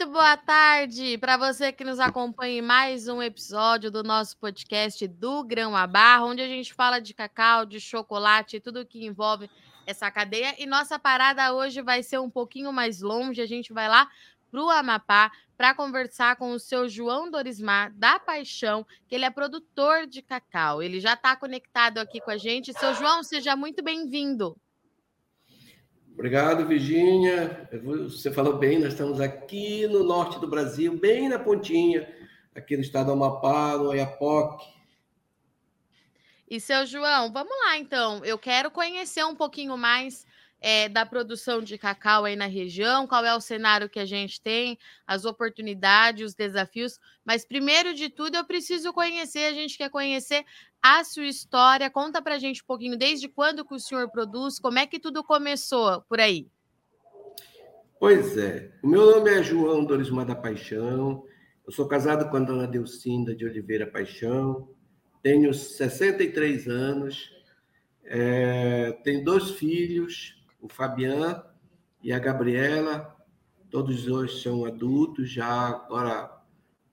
Muito boa tarde para você que nos acompanha em mais um episódio do nosso podcast do Grão a Barra, onde a gente fala de cacau, de chocolate e tudo que envolve essa cadeia. E nossa parada hoje vai ser um pouquinho mais longe. A gente vai lá para o Amapá para conversar com o seu João Dorismar da Paixão, que ele é produtor de cacau. Ele já está conectado aqui com a gente. Seu João, seja muito bem-vindo. Obrigado, Virginia. Você falou bem, nós estamos aqui no norte do Brasil, bem na pontinha, aqui no estado do Amapá, no Oiapoque. E seu João, vamos lá então. Eu quero conhecer um pouquinho mais é, da produção de cacau aí na região, qual é o cenário que a gente tem, as oportunidades, os desafios. Mas primeiro de tudo, eu preciso conhecer, a gente quer conhecer a sua história. Conta para a gente um pouquinho, desde quando que o senhor produz, como é que tudo começou por aí? Pois é, o meu nome é João Dorismar da Paixão, eu sou casado com a dona Delcinda de Oliveira Paixão, tenho 63 anos, é, tenho dois filhos, o Fabian e a Gabriela, todos dois são adultos, já agora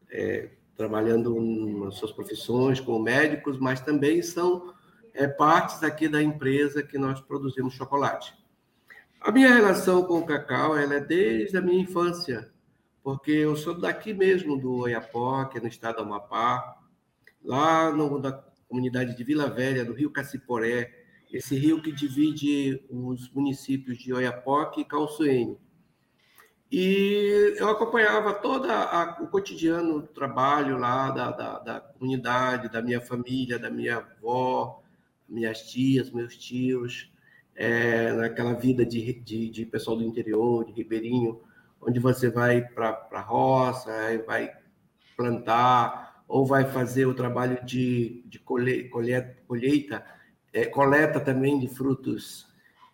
é, trabalhando nas suas profissões como médicos, mas também são é, partes aqui da empresa que nós produzimos chocolate. A minha relação com o cacau ela é desde a minha infância, porque eu sou daqui mesmo, do Oiapoque, no estado do Amapá, lá no, da comunidade de Vila Velha, do Rio Caciporé, esse rio que divide os municípios de Oiapoque e Calçoene. E eu acompanhava todo o cotidiano do trabalho lá da, da, da, comunidade, da minha família, da minha avó, minhas tias, meus tios, é, naquela vida de, de, de, pessoal do interior, de ribeirinho, onde você vai para a roça, vai plantar, ou vai fazer o trabalho de, de colheita, colheita é, coleta também de frutos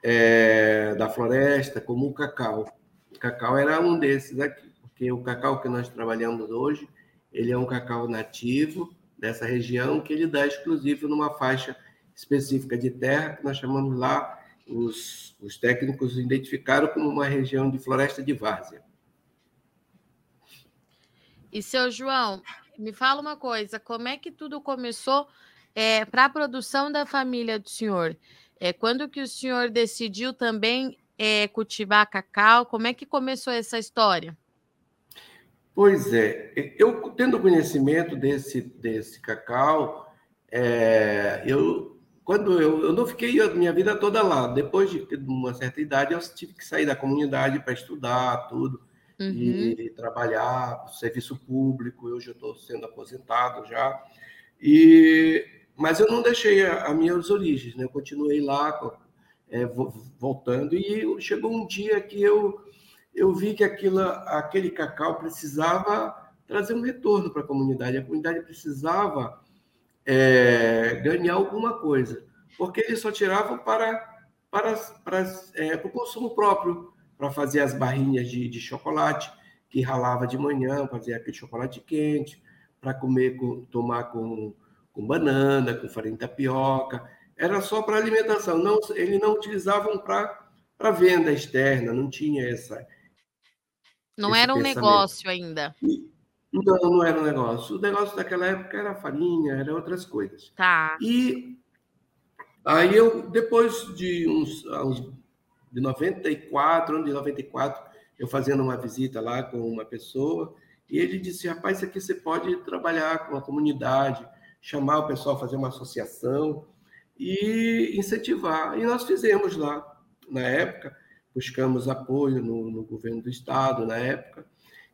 é, da floresta, como o cacau. O cacau era um desses aqui, porque o cacau que nós trabalhamos hoje, ele é um cacau nativo dessa região, que ele dá exclusivo numa faixa específica de terra, que nós chamamos lá, os, os técnicos identificaram como uma região de floresta de várzea. E, seu João, me fala uma coisa, como é que tudo começou é, para a produção da família do senhor, é, quando que o senhor decidiu também é, cultivar cacau? Como é que começou essa história? Pois é, eu tendo conhecimento desse, desse cacau, é, eu quando eu, eu não fiquei a minha vida toda lá. Depois de uma certa idade, eu tive que sair da comunidade para estudar tudo uhum. e trabalhar, serviço público. Hoje eu estou sendo aposentado já. E mas eu não deixei as minhas origens, né? Eu continuei lá, é, voltando, e chegou um dia que eu, eu vi que aquilo, aquele cacau precisava trazer um retorno para a comunidade, a comunidade precisava é, ganhar alguma coisa, porque eles só tiravam para, para, para, é, o consumo próprio, para fazer as barrinhas de, de chocolate, que ralava de manhã, fazia aquele chocolate quente, para comer, com, tomar com com banana, com farinha de tapioca, era só para alimentação, não, eles não utilizavam para venda externa, não tinha essa. Não era um pensamento. negócio ainda. Não, não era um negócio. O negócio daquela época era farinha, era outras coisas. Tá. E aí eu, depois de uns, uns de 94, ano de 94, eu fazendo uma visita lá com uma pessoa, e ele disse, rapaz, isso aqui você pode trabalhar com a comunidade, chamar o pessoal fazer uma associação e incentivar. E nós fizemos lá, na época, buscamos apoio no, no governo do estado, na época,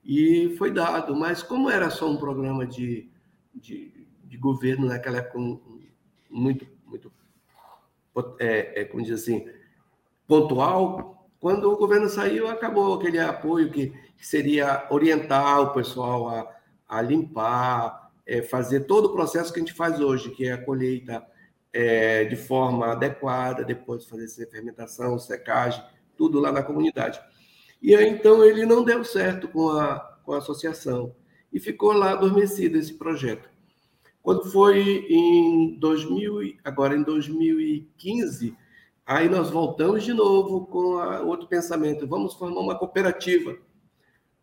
e foi dado. Mas como era só um programa de, de, de governo naquela época muito, muito é, é, como diz assim, pontual, quando o governo saiu, acabou aquele apoio que, que seria orientar o pessoal a, a limpar, é, fazer todo o processo que a gente faz hoje, que é a colheita é, de forma adequada, depois fazer fermentação, secagem, tudo lá na comunidade. E aí, então, ele não deu certo com a, com a associação e ficou lá adormecido esse projeto. Quando foi em 2000, agora em 2015, aí nós voltamos de novo com a, outro pensamento, vamos formar uma cooperativa.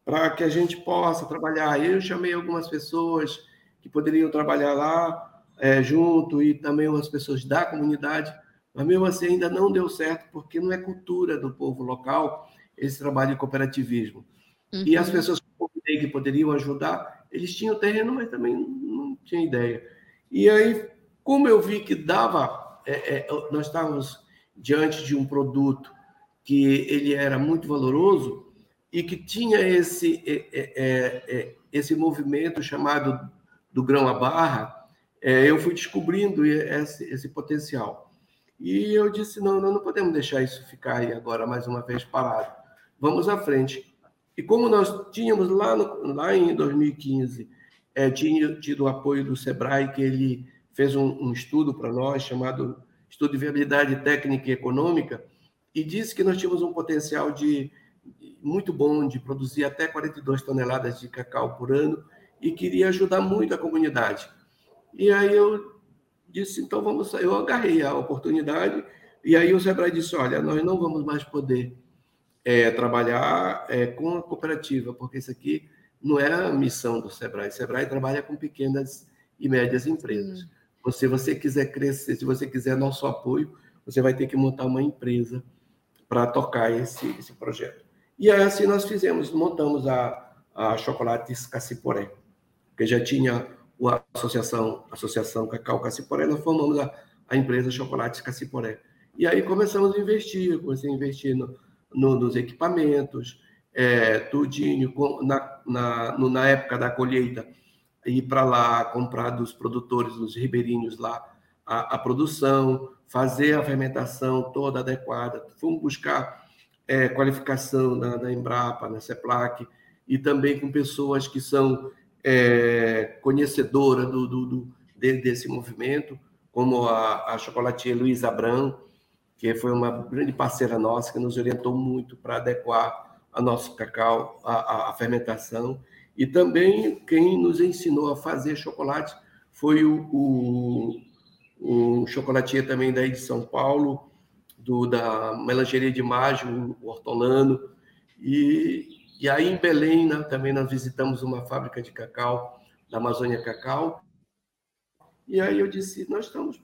para que a gente possa trabalhar. Eu chamei algumas pessoas que poderiam trabalhar lá é, junto e também umas pessoas da comunidade, mas mesmo assim ainda não deu certo porque não é cultura do povo local esse trabalho de cooperativismo. Uhum. E as uhum. pessoas que poderiam ajudar, eles tinham terreno, mas também não tinham ideia. E aí, como eu vi que dava, é, é, nós estávamos diante de um produto que ele era muito valoroso e que tinha esse é, é, é, é esse movimento chamado do grão à barra, eu fui descobrindo esse, esse potencial. E eu disse, não, não, não podemos deixar isso ficar aí agora mais uma vez parado. Vamos à frente. E como nós tínhamos lá, no, lá em 2015, é, tinha tido o apoio do SEBRAE, que ele fez um, um estudo para nós, chamado Estudo de Viabilidade Técnica e Econômica, e disse que nós tínhamos um potencial de muito bom de produzir até 42 toneladas de cacau por ano e queria ajudar muito a comunidade. E aí eu disse, então vamos, eu agarrei a oportunidade e aí o Sebrae disse, olha, nós não vamos mais poder é, trabalhar é, com a cooperativa, porque isso aqui não é a missão do Sebrae. O Sebrae trabalha com pequenas e médias empresas. Hum. Se você quiser crescer, se você quiser nosso apoio, você vai ter que montar uma empresa para tocar esse, esse projeto. E aí, assim nós fizemos, montamos a, a Chocolates Caciporé, que já tinha a associação, associação Cacau Caciporé, nós formamos a, a empresa Chocolates Caciporé. E aí começamos a investir, comecei a investir no, no, nos equipamentos, é, tudinho, na, na, na época da colheita, ir para lá, comprar dos produtores, dos ribeirinhos lá, a, a, produção, fazer a fermentação toda adequada. Fomos buscar é, qualificação na, Embrapa, na CEPLAC, e também com pessoas que são é, conhecedoras do, do, do, desse movimento, como a, a chocolatinha Luiz Abrão, que foi uma grande parceira nossa, que nos orientou muito para adequar a nosso cacau, a, fermentação. E também quem nos ensinou a fazer chocolate foi o, o, o chocolatier também daí de São Paulo, do, da Melangeria de Mágio, o Hortolano. E, e aí em Belém né, também nós visitamos uma fábrica de cacau, da Amazônia Cacau. E aí eu disse, nós estamos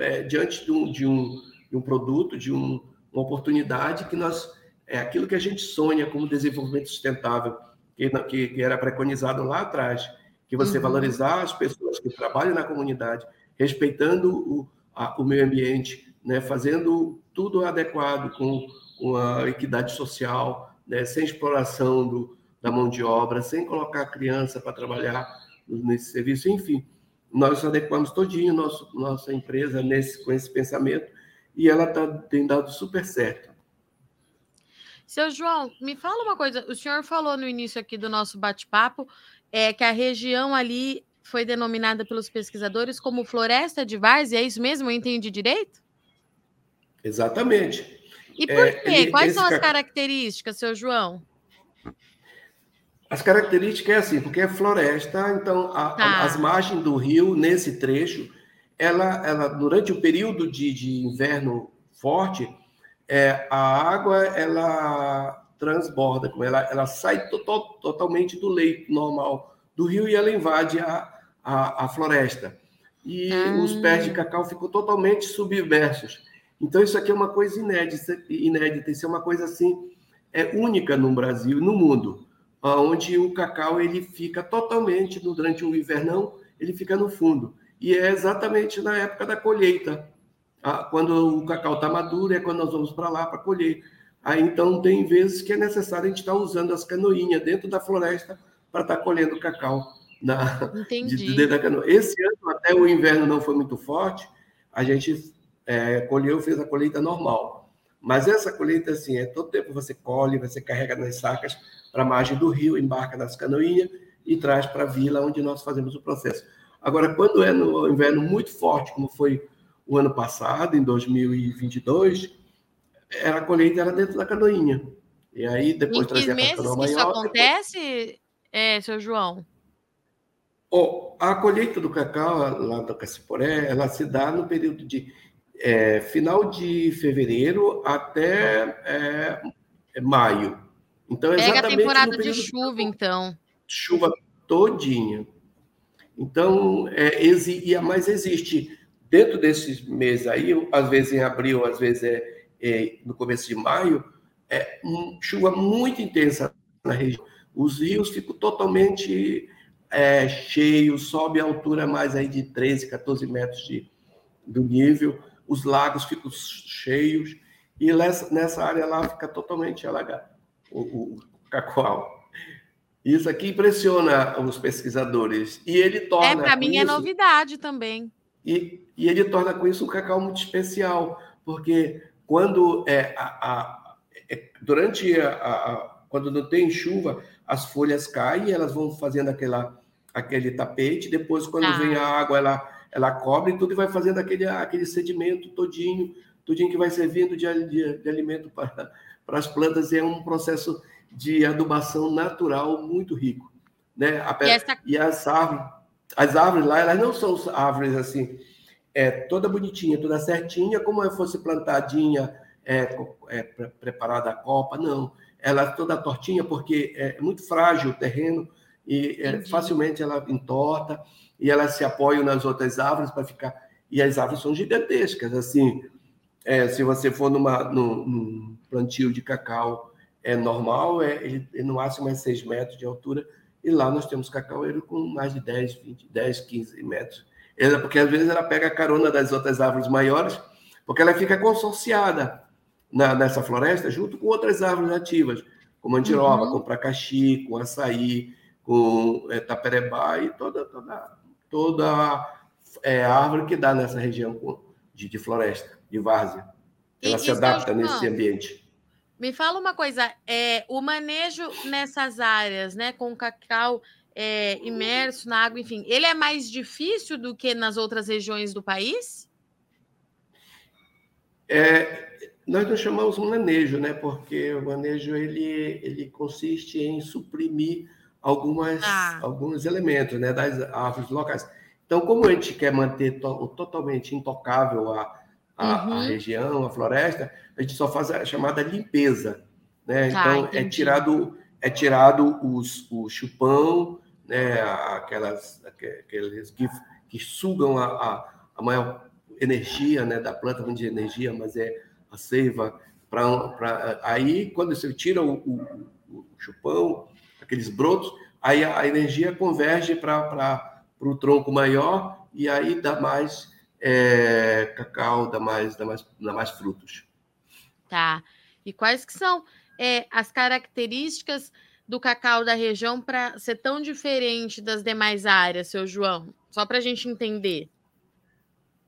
é, diante de um, de um de um produto, de um, uma oportunidade que nós é aquilo que a gente sonha como desenvolvimento sustentável, que, que, que era preconizado lá atrás, que você uhum. valorizar as pessoas que trabalham na comunidade, respeitando o, a, o meio ambiente, né, fazendo tudo adequado com, com a equidade social, né, sem exploração do, da mão de obra, sem colocar a criança para trabalhar nesse serviço, enfim, nós adequamos todinho nosso, nossa empresa nesse, com esse pensamento e ela tá, tem dado super certo. Seu João, me fala uma coisa. O senhor falou no início aqui do nosso bate-papo é, que a região ali foi denominada pelos pesquisadores como Floresta de Várzea, é isso mesmo? Eu entendi direito? Exatamente. E por é, quê? Ele, Quais são as características, seu João? As características é assim, porque é floresta, então a, tá. as margens do rio, nesse trecho, ela, ela durante o período de, de inverno forte, é, a água ela transborda, ela, ela sai to, to, totalmente do leito normal do rio e ela invade a, a, a floresta. E ah. os pés de cacau ficam totalmente submersos. Então, isso aqui é uma coisa inédita, inédita isso é uma coisa assim, é única no Brasil e no mundo, onde o cacau ele fica totalmente, durante o invernão, ele fica no fundo e é exatamente na época da colheita. Quando o cacau está maduro, é quando nós vamos para lá para colher. Aí, então, tem vezes que é necessário a gente estar tá usando as canoinhas dentro da floresta para estar tá colhendo cacau na, Entendi. De, dentro da canoa. Esse ano, até o inverno não foi muito forte, a gente é, colheu, fez a colheita normal. Mas essa colheita, assim, é todo tempo você colhe, você carrega nas sacas para a margem do rio, embarca nas canoinhas e traz para a vila onde nós fazemos o processo. Agora, quando é no inverno muito forte, como foi o ano passado, em 2022, era a colheita era dentro da canoinha. E aí depois trazia para a canoa maior. Isso acontece, depois... é, seu João? Oh, a colheita do cacau lá do Caciporé, ela se dá no período de é, final de fevereiro até é, maio. Então, Pega a temporada de chuva, então. Chuva todinha. Então, é, exi, mas existe, dentro desses meses aí, às vezes em abril, às vezes é, é no começo de maio, é um, chuva muito intensa na região. Os rios ficam totalmente é, cheios, sobe a altura mais aí de 13, 14 metros de, do nível, os lagos ficam cheios, e nessa, área lá fica totalmente alagado o, o, cacoal. Isso aqui impressiona os pesquisadores. E ele torna. É, para mim é isso, é novidade também. E, e ele torna com isso um cacau muito especial, porque quando é, a, a é, durante a, a, quando não tem chuva, as folhas caem, elas vão fazendo aquela, aquele tapete, depois quando ah. vem a água, ela, ela cobre tudo e vai fazendo aquele, aquele sedimento todinho, todinho que vai servindo de, de, de alimento para, para as plantas, e é um processo de adubação natural muito rico. Né? A, e, essa... e, as árvores, as árvores lá, elas não são árvores assim, é toda bonitinha, toda certinha, como se fosse plantadinha, é, é, preparada a copa, não. Ela é toda tortinha, porque é muito frágil o terreno e é, facilmente ela entorta e ela se apoia nas outras árvores para ficar. E as árvores são gigantescas, assim. É, se você for numa, num, num plantio de cacau é normal, é, ele, ele no máximo é 6 metros de altura, e lá nós temos cacaueiro com mais de 10, 20, 10, 15 metros. Ela, porque às vezes ela pega a carona das outras árvores maiores, porque ela fica consorciada na, nessa floresta junto com outras árvores nativas, como andiroba, uhum. com pracaxi, com açaí, com é, taperebá e toda, toda, toda é, árvore que dá nessa região de, de floresta, de várzea. Ela e, se adapta nesse ambiente. Me fala uma coisa, é, o manejo nessas áreas, né, com o cacau é, imerso na água, enfim, ele é mais difícil do que nas outras regiões do país? É, nós não chamamos manejo, né, porque o manejo ele, ele consiste em suprimir algumas, ah. alguns elementos né, das árvores locais. Então, como a gente quer manter to totalmente intocável a, a, uhum. a, região, a floresta, a gente só faz a chamada limpeza. Né? Tá, então, é tirado, é tirado os, o chupão, né? aquelas, aqueles que, que sugam a, a, a, maior energia né? da planta, vamos dizer energia, mas é a seiva. Pra, pra, aí, quando você tira o, o, o chupão, aqueles brotos, aí a, a energia converge para o tronco maior e aí dá mais é, cacau dá mais, dá, mais, dá mais frutos. Tá. E quais que são é, as características do cacau da região para ser tão diferente das demais áreas, seu João? Só para a gente entender.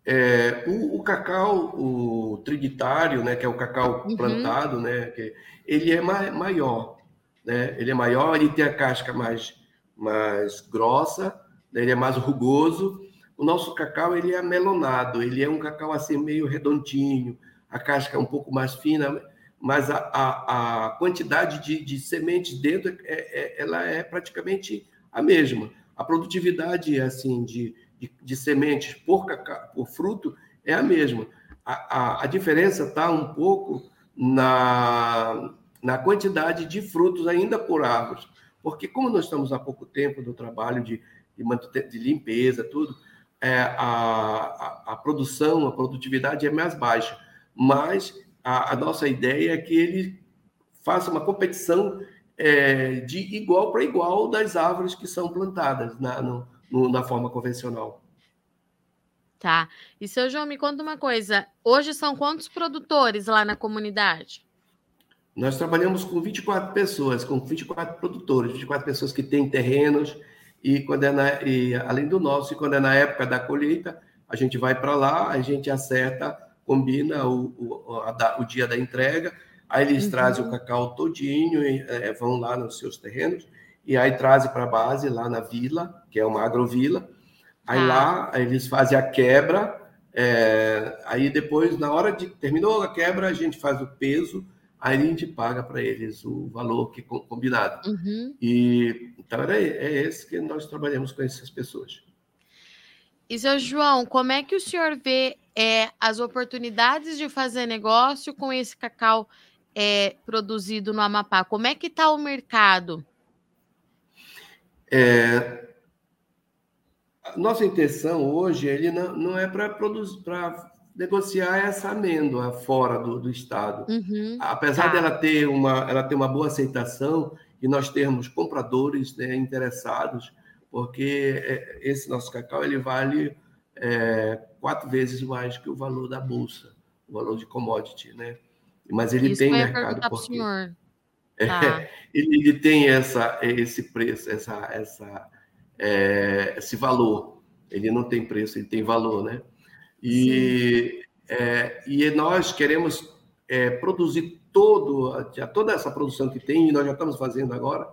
É, o, o, cacau, o triditário, né, que é o cacau uhum. plantado, né, que, ele é ma maior, né, ele é maior, ele tem a casca mais, mais grossa, né, ele é mais rugoso, o nosso cacau ele é melonado, ele é um cacau assim meio redondinho, a casca é um pouco mais fina, mas a, a, a quantidade de, de, sementes dentro é, é, ela é praticamente a mesma. A produtividade assim de, de, de sementes por, cacau, por fruto é a mesma. A, a, a diferença está um pouco na, na quantidade de frutos ainda por árvores, porque como nós estamos há pouco tempo no trabalho de, de, de limpeza, tudo, é, a, a, a, produção, a produtividade é mais baixa, mas a, a, nossa ideia é que ele faça uma competição é, de igual para igual das árvores que são plantadas na, no, no, na forma convencional. Tá. E seu João, me conta uma coisa. Hoje são quantos produtores lá na comunidade? Nós trabalhamos com 24 pessoas, com 24 produtores, 24 pessoas que têm terrenos, e quando é na, e, além do nosso, e quando é na época da colheita, a gente vai para lá, a gente acerta, combina o, o, a, o dia da entrega, aí eles uhum. trazem o cacau todinho, e, é, vão lá nos seus terrenos, e aí trazem para a base lá na vila, que é uma agrovila, aí ah. lá eles fazem a quebra, é, aí depois, na hora de terminou a quebra, a gente faz o peso, aí a gente paga para eles o valor que combinado. Uhum. E então era, é esse que nós trabalhamos com essas pessoas. E seu João, como é que o senhor vê é, as oportunidades de fazer negócio com esse cacau é produzido no Amapá? Como é que está o mercado? É, nossa intenção hoje ele não, não é para produzir, para negociar essa amêndoa fora do, do estado. Uhum, Apesar tá. dela ter uma, ela ter uma boa aceitação e nós termos compradores né, interessados, porque é, esse nosso cacau ele vale é, quatro vezes mais que o valor da bolsa, o valor de commodity, né? Mas ele Isso tem mercado porque senhor. É, tá. ele, ele, tem essa, esse preço, essa, essa, é, esse valor. Ele não tem preço, ele tem valor, né? E, é, e nós queremos é, produzir todo, toda essa produção que tem, e nós já estamos fazendo agora,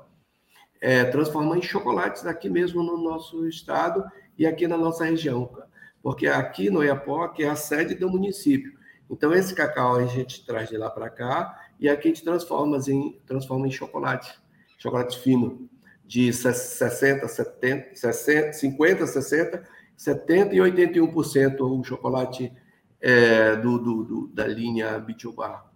é, transformar em chocolates aqui mesmo no nosso estado e aqui na nossa região. Porque aqui no Iapoque é a sede do município. Então, esse cacau a gente traz de lá para cá e aqui a gente transforma em, transforma em chocolate, chocolate fino, de 60, 70, 60, 50, 60, 70 e 81% o chocolate é, do, do, do, da linha Bitiobar.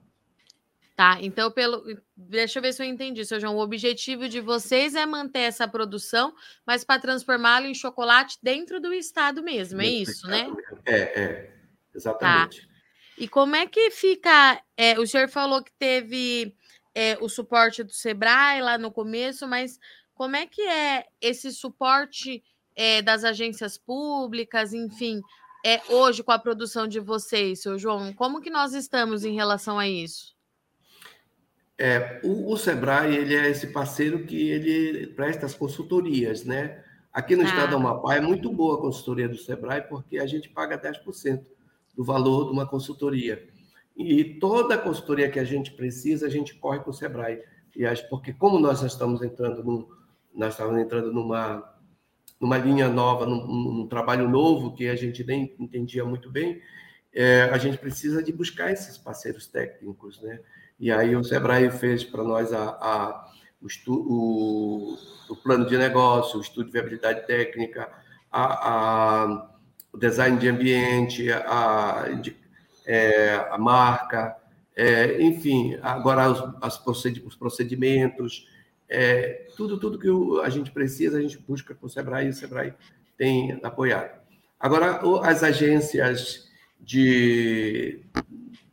Tá, então pelo. Deixa eu ver se eu entendi, seu João. O objetivo de vocês é manter essa produção, mas para transformá-lo em chocolate dentro do estado mesmo, é isso, né? É, é, exatamente. Tá. E como é que fica? É, o senhor falou que teve é, o suporte do Sebrae lá no começo, mas como é que é esse suporte é, das agências públicas, enfim, é hoje com a produção de vocês, seu João? Como que nós estamos em relação a isso? É, o, o Sebrae ele é esse parceiro que ele presta as consultorias, né? Aqui no ah. estado do Amapá é muito boa a consultoria do Sebrae, porque a gente paga 10% do valor de uma consultoria. E toda a consultoria que a gente precisa, a gente corre com o Sebrae. E acho porque como nós estamos entrando num, nós estamos entrando numa numa linha nova, num, num, trabalho novo que a gente nem entendia muito bem, é, a gente precisa de buscar esses parceiros técnicos, né? E aí o Sebrae fez para nós a, a o, estu, o, o, plano de negócio, o estudo de viabilidade técnica, a, a o design de ambiente, a, de, é, a marca, é, enfim, agora os, as os procedimentos, é, tudo, tudo que a gente precisa, a gente busca com o Sebrae e o Sebrae tem apoiado. Agora, as agências de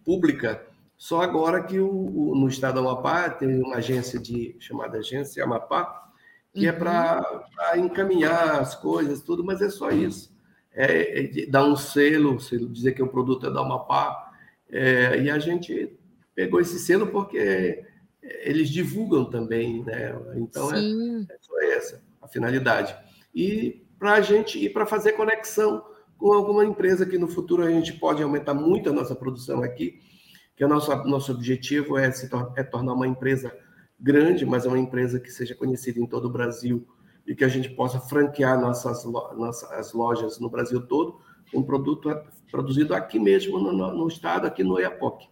pública, só agora que o, o, no estado do Amapá tem uma agência de chamada Agência Amapá, que uhum. é para encaminhar as coisas, tudo, mas é só isso é, é dar um selo, selo, dizer que o produto é da Amapá. É, e a gente pegou esse selo porque eles divulgam também, né? Então é, é, só essa a finalidade. E para a gente e para fazer conexão com alguma empresa que no futuro a gente pode aumentar muito a nossa produção aqui, que o nosso, nosso objetivo é se tor é tornar uma empresa grande, mas é uma empresa que seja conhecida em todo o Brasil e que a gente possa franquear nossas, nossas lojas no Brasil todo, um produto produzido aqui mesmo no, no estado, aqui no Iapoque.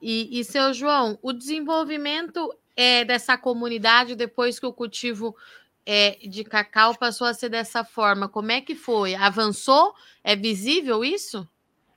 E, e, seu João, o desenvolvimento é, dessa comunidade depois que o cultivo é, de cacau passou a ser dessa forma, como é que foi? Avançou? É visível isso?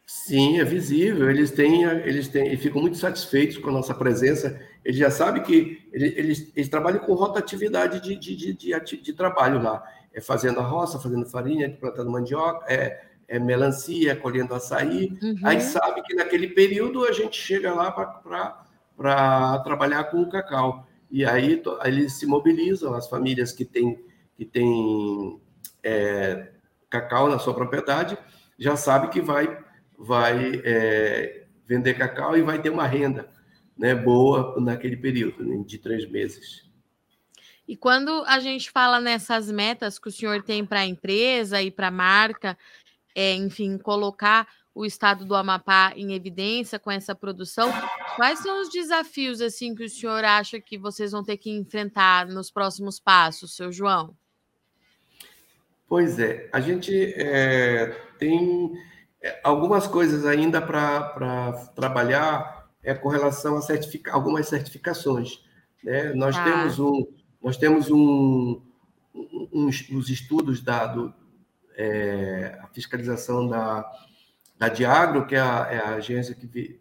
Sim, é visível. Eles têm, eles têm, e ficam muito satisfeitos com a nossa presença. Eles já sabem que eles, eles, eles trabalham com rotatividade de, de, de, de, de trabalho lá. É fazendo a roça, fazendo farinha, plantando mandioca, é, é melancia, colhendo açaí. Uhum. Aí sabe que naquele período a gente chega lá para trabalhar com o cacau. E aí eles se mobilizam, as famílias que têm, que têm é, cacau na sua propriedade, já sabe que vai vai é, vender cacau e vai ter uma renda né, boa naquele período né, de três meses. E quando a gente fala nessas metas que o senhor tem para a empresa e para a marca, é, enfim, colocar o estado do Amapá em evidência com essa produção, quais são os desafios assim que o senhor acha que vocês vão ter que enfrentar nos próximos passos, seu João? Pois é, a gente é, tem é, algumas coisas ainda para trabalhar é com relação a certifica, algumas certificações. Né? Nós ah. temos um, nós temos um, um, os estudos da do, é, a fiscalização da, da Diagro, que é a, é a agência que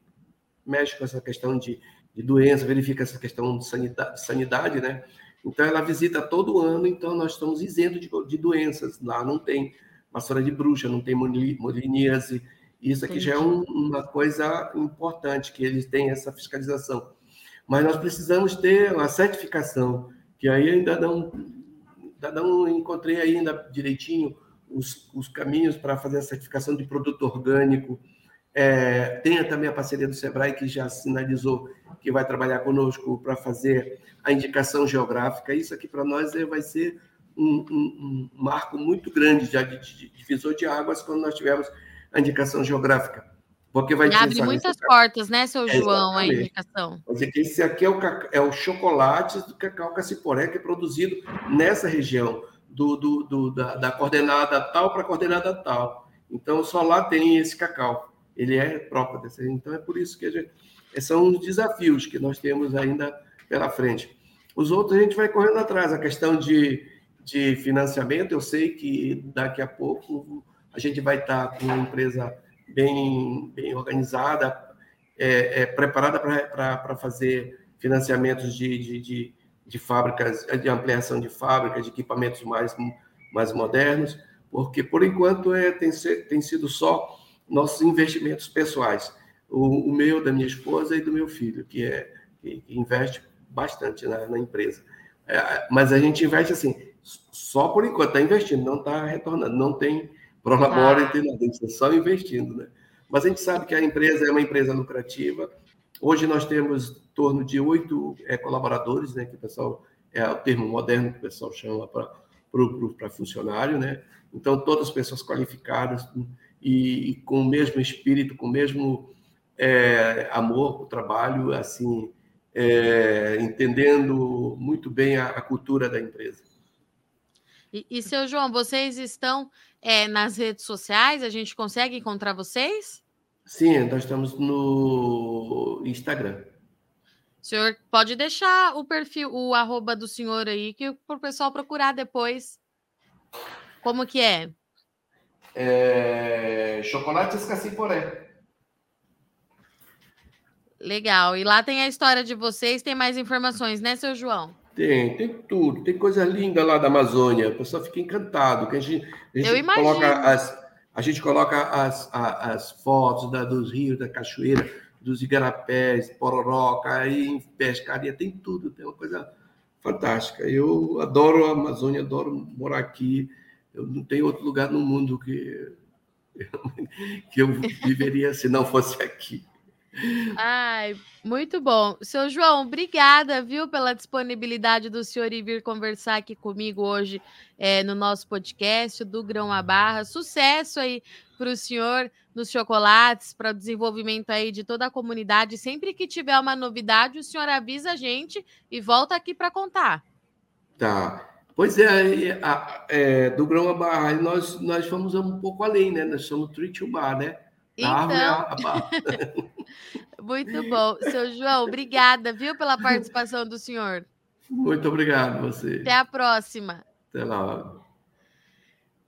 mexe com essa questão de, de doença, verifica essa questão de sanidade, de sanidade, né? Então, ela visita todo ano, então nós estamos isentos de, de doenças. Lá não tem vassoura de bruxa, não tem moliníase. Isso aqui Entendi. já é um, uma coisa importante, que eles têm essa fiscalização. Mas nós precisamos ter uma certificação, que aí ainda não, ainda não encontrei ainda direitinho os, os caminhos para fazer a certificação de produto orgânico. É, tenha também a parceria do Sebrae, que já sinalizou que vai trabalhar conosco para fazer a indicação geográfica. Isso aqui para nós é, vai ser um, um, um, marco muito grande de, de, de divisor de águas quando nós tivermos a indicação geográfica. Porque vai e abre muitas portas, né, seu é, João, a indicação. Quer dizer esse aqui é o, é o chocolate do cacau caciporé, que é produzido nessa região, do, do, do da, da, coordenada tal para a coordenada tal. Então, só lá tem esse cacau. Ele é próprio. Então, é por isso que gente, são os desafios que nós temos ainda pela frente. Os outros a gente vai correndo atrás. A questão de, de financiamento, eu sei que daqui a pouco a gente vai estar com uma empresa bem, bem organizada, é, é, preparada para fazer financiamentos de, de, de, de, fábricas, de ampliação de fábricas, de equipamentos mais, mais modernos, porque, por enquanto, é, tem, ser, tem sido só nossos investimentos pessoais. O, o, meu, da minha esposa e do meu filho, que, é, que, investe bastante na, na empresa. É, mas a gente investe assim, só por enquanto, está investindo, não está retornando, não tem prolabora ah. e tem só investindo, né? Mas a gente sabe que a empresa é uma empresa lucrativa. Hoje nós temos em torno de oito é, colaboradores, né? Que o pessoal é o termo moderno que o pessoal chama para funcionário, né? Então todas pessoas qualificadas e, e, com o mesmo espírito, com o mesmo é, amor para o trabalho, assim, é, entendendo muito bem a, a cultura da empresa. E, e, seu João, vocês estão é, nas redes sociais? A gente consegue encontrar vocês? Sim, nós estamos no Instagram. O senhor pode deixar o perfil, o arroba do senhor aí, que o pessoal procurar depois. Como que é? é... Chocolate Escaciporé. Legal. E lá tem a história de vocês, tem mais informações, né, seu João? Tem, tem tudo. Tem coisa linda lá da Amazônia. O pessoal fica encantado. Que a gente, a gente Eu imagino. Coloca as, a gente coloca as, as, as fotos da, dos rios, da cachoeira, dos igarapés, pororoca, em pescaria, tem tudo. Tem uma coisa fantástica. Eu adoro a Amazônia, adoro morar aqui. Eu não tenho outro lugar no mundo que, que eu viveria se não fosse aqui. Ai, muito bom. Seu João, obrigada, viu, pela disponibilidade do senhor ir vir conversar aqui comigo hoje é, no nosso podcast do Grão a Barra. Sucesso aí para o senhor nos chocolates, para o desenvolvimento aí de toda a comunidade. Sempre que tiver uma novidade, o senhor avisa a gente e volta aqui para contar. Tá. Pois é, é, do Grão a Barra, nós, nós fomos um pouco além, né? Nós somos to Bar, né? Então, muito bom. Seu João, obrigada, viu, pela participação do senhor. Muito obrigado, você. Até a próxima. Até lá.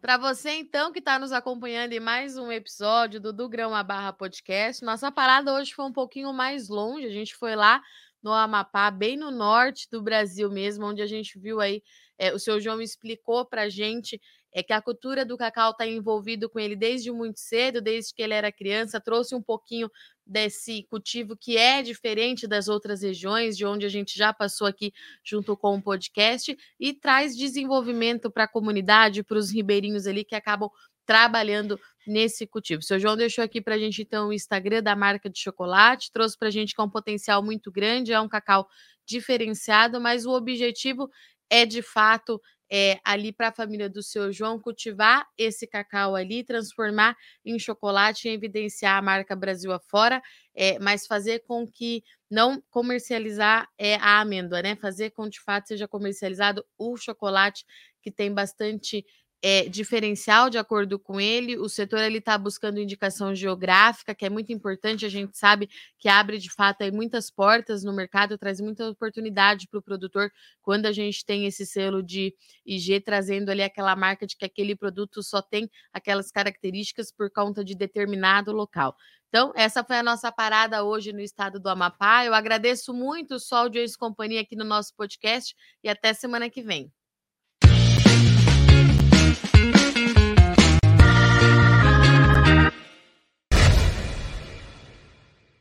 Para você, então, que está nos acompanhando em mais um episódio do Do Grão a Barra Podcast, nossa parada hoje foi um pouquinho mais longe. A gente foi lá no Amapá, bem no norte do Brasil mesmo, onde a gente viu aí, é, o seu João explicou para a gente é que a cultura do cacau está envolvido com ele desde muito cedo, desde que ele era criança, trouxe um pouquinho desse cultivo que é diferente das outras regiões, de onde a gente já passou aqui junto com o podcast, e traz desenvolvimento para a comunidade, para os ribeirinhos ali que acabam trabalhando nesse cultivo. O seu João deixou aqui para a gente, então, o Instagram da marca de chocolate, trouxe para a gente que é um potencial muito grande, é um cacau diferenciado, mas o objetivo é, de fato, é, ali para a família do seu João cultivar esse cacau ali, transformar em chocolate e evidenciar a marca Brasil afora, é, mas fazer com que não comercializar é, a amêndoa, né? Fazer com que de fato seja comercializado o chocolate que tem bastante é, diferencial de acordo com ele. O setor ele está buscando indicação geográfica, que é muito importante. A gente sabe que abre de fato aí muitas portas no mercado, traz muita oportunidade para o produtor quando a gente tem esse selo de IG trazendo ali aquela marca de que aquele produto só tem aquelas características por conta de determinado local. Então, essa foi a nossa parada hoje no estado do Amapá. Eu agradeço muito o Sol de Companhia aqui no nosso podcast e até semana que vem. Thank you.